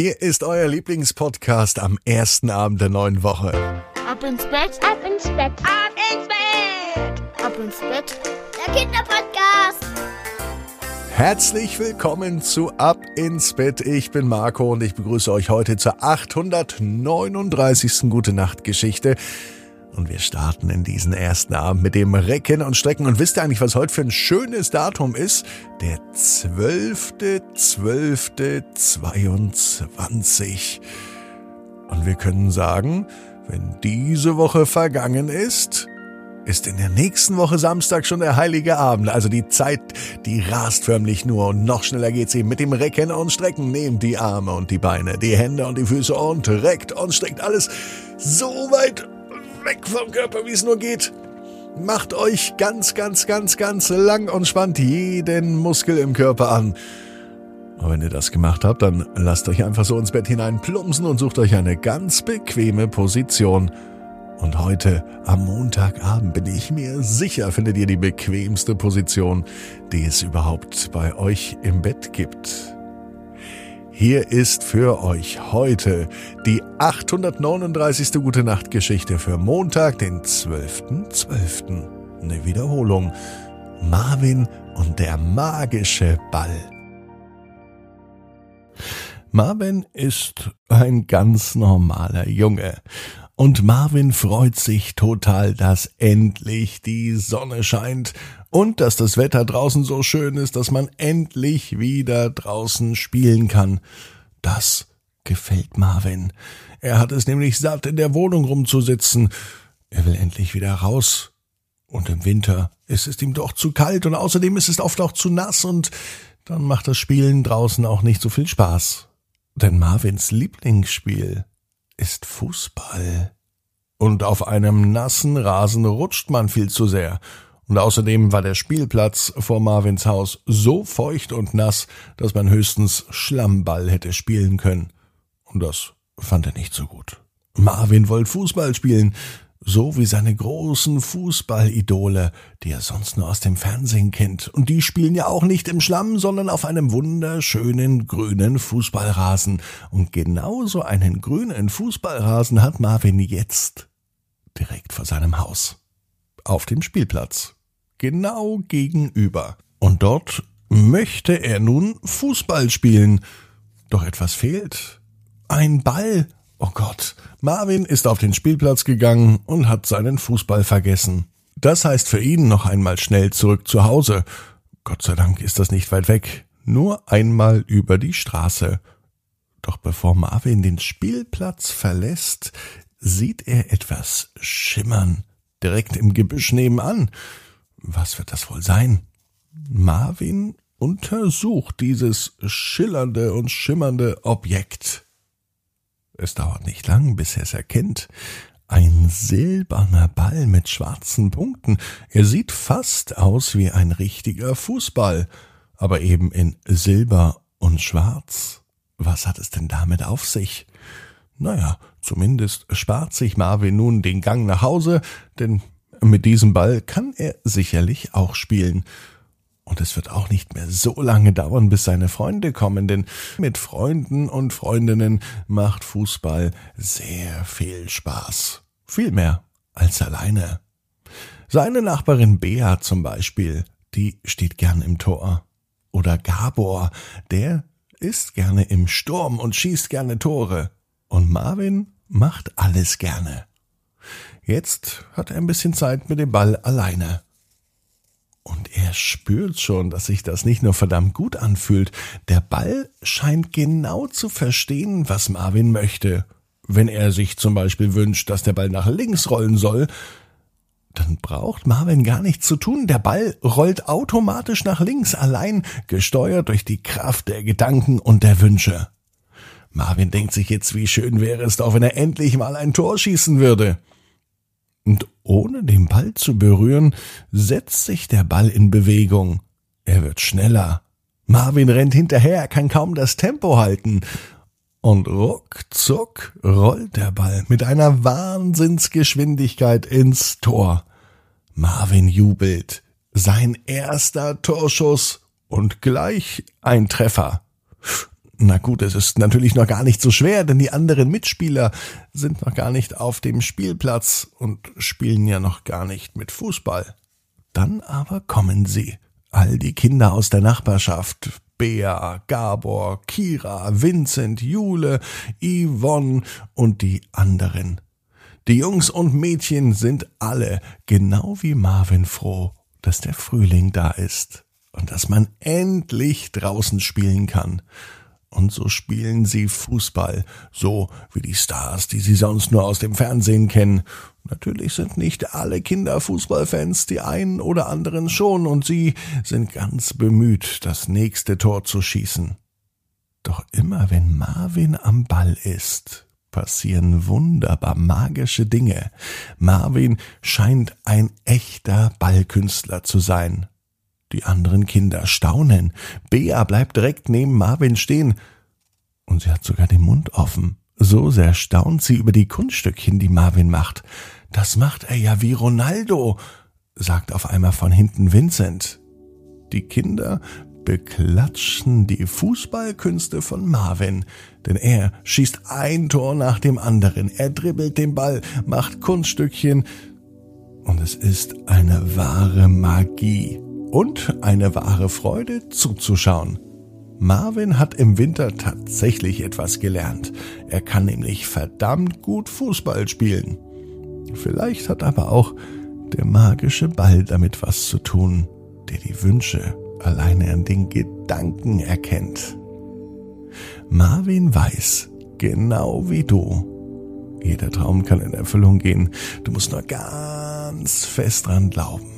Hier ist euer Lieblingspodcast am ersten Abend der neuen Woche. Ab ins Bett, Ab ins Bett. Ab ins Bett. ab ins Bett. Der Kinderpodcast. Herzlich willkommen zu Ab ins Bett. Ich bin Marco und ich begrüße euch heute zur 839. Gute Nacht Geschichte. Und wir starten in diesen ersten Abend mit dem Recken und Strecken. Und wisst ihr eigentlich, was heute für ein schönes Datum ist? Der 12.12.22. Und wir können sagen, wenn diese Woche vergangen ist, ist in der nächsten Woche Samstag schon der heilige Abend. Also die Zeit, die rast förmlich nur und noch schneller geht's eben mit dem Recken und Strecken. Nehmt die Arme und die Beine, die Hände und die Füße und reckt und streckt alles so weit weg vom Körper, wie es nur geht. Macht euch ganz, ganz, ganz, ganz lang und spannt jeden Muskel im Körper an. Und wenn ihr das gemacht habt, dann lasst euch einfach so ins Bett hinein plumpsen und sucht euch eine ganz bequeme Position. Und heute am Montagabend bin ich mir sicher, findet ihr die bequemste Position, die es überhaupt bei euch im Bett gibt. Hier ist für euch heute die 839. Gute Nacht Geschichte für Montag, den 12.12. Eine Wiederholung. Marvin und der magische Ball. Marvin ist ein ganz normaler Junge. Und Marvin freut sich total, dass endlich die Sonne scheint und dass das Wetter draußen so schön ist, dass man endlich wieder draußen spielen kann. Das gefällt Marvin. Er hat es nämlich satt, in der Wohnung rumzusitzen. Er will endlich wieder raus. Und im Winter ist es ihm doch zu kalt und außerdem ist es oft auch zu nass und dann macht das Spielen draußen auch nicht so viel Spaß. Denn Marvins Lieblingsspiel ist Fußball. Und auf einem nassen Rasen rutscht man viel zu sehr. Und außerdem war der Spielplatz vor Marvins Haus so feucht und nass, dass man höchstens Schlammball hätte spielen können. Und das fand er nicht so gut. Marvin wollte Fußball spielen, so wie seine großen Fußballidole, die er sonst nur aus dem Fernsehen kennt. Und die spielen ja auch nicht im Schlamm, sondern auf einem wunderschönen grünen Fußballrasen. Und genauso einen grünen Fußballrasen hat Marvin jetzt direkt vor seinem Haus. Auf dem Spielplatz. Genau gegenüber. Und dort möchte er nun Fußball spielen. Doch etwas fehlt. Ein Ball. Oh Gott, Marvin ist auf den Spielplatz gegangen und hat seinen Fußball vergessen. Das heißt für ihn noch einmal schnell zurück zu Hause. Gott sei Dank ist das nicht weit weg, nur einmal über die Straße. Doch bevor Marvin den Spielplatz verlässt, sieht er etwas schimmern, direkt im Gebüsch nebenan. Was wird das wohl sein? Marvin untersucht dieses schillernde und schimmernde Objekt. Es dauert nicht lang, bis er es erkennt. Ein silberner Ball mit schwarzen Punkten. Er sieht fast aus wie ein richtiger Fußball, aber eben in Silber und Schwarz. Was hat es denn damit auf sich? Naja, zumindest spart sich Marvin nun den Gang nach Hause, denn mit diesem Ball kann er sicherlich auch spielen. Und es wird auch nicht mehr so lange dauern, bis seine Freunde kommen, denn mit Freunden und Freundinnen macht Fußball sehr viel Spaß. Viel mehr als alleine. Seine Nachbarin Bea zum Beispiel, die steht gern im Tor. Oder Gabor, der ist gerne im Sturm und schießt gerne Tore. Und Marvin macht alles gerne. Jetzt hat er ein bisschen Zeit mit dem Ball alleine. Und er spürt schon, dass sich das nicht nur verdammt gut anfühlt. Der Ball scheint genau zu verstehen, was Marvin möchte. Wenn er sich zum Beispiel wünscht, dass der Ball nach links rollen soll, dann braucht Marvin gar nichts zu tun. Der Ball rollt automatisch nach links, allein gesteuert durch die Kraft der Gedanken und der Wünsche. Marvin denkt sich jetzt, wie schön wäre es doch, wenn er endlich mal ein Tor schießen würde und ohne den Ball zu berühren, setzt sich der Ball in Bewegung. Er wird schneller. Marvin rennt hinterher, kann kaum das Tempo halten. Und ruckzuck rollt der Ball mit einer Wahnsinnsgeschwindigkeit ins Tor. Marvin jubelt. Sein erster Torschuss und gleich ein Treffer. Na gut, es ist natürlich noch gar nicht so schwer, denn die anderen Mitspieler sind noch gar nicht auf dem Spielplatz und spielen ja noch gar nicht mit Fußball. Dann aber kommen sie, all die Kinder aus der Nachbarschaft, Bea, Gabor, Kira, Vincent, Jule, Yvonne und die anderen. Die Jungs und Mädchen sind alle, genau wie Marvin, froh, dass der Frühling da ist und dass man endlich draußen spielen kann. Und so spielen sie Fußball, so wie die Stars, die sie sonst nur aus dem Fernsehen kennen. Natürlich sind nicht alle Kinder Fußballfans, die einen oder anderen schon, und sie sind ganz bemüht, das nächste Tor zu schießen. Doch immer wenn Marvin am Ball ist, passieren wunderbar magische Dinge. Marvin scheint ein echter Ballkünstler zu sein. Die anderen Kinder staunen. Bea bleibt direkt neben Marvin stehen. Und sie hat sogar den Mund offen. So sehr staunt sie über die Kunststückchen, die Marvin macht. Das macht er ja wie Ronaldo, sagt auf einmal von hinten Vincent. Die Kinder beklatschen die Fußballkünste von Marvin, denn er schießt ein Tor nach dem anderen, er dribbelt den Ball, macht Kunststückchen, und es ist eine wahre Magie und eine wahre Freude zuzuschauen. Marvin hat im Winter tatsächlich etwas gelernt. Er kann nämlich verdammt gut Fußball spielen. Vielleicht hat aber auch der magische Ball damit was zu tun, der die Wünsche alleine an den Gedanken erkennt. Marvin weiß, genau wie du, jeder Traum kann in Erfüllung gehen. Du musst nur ganz fest dran glauben.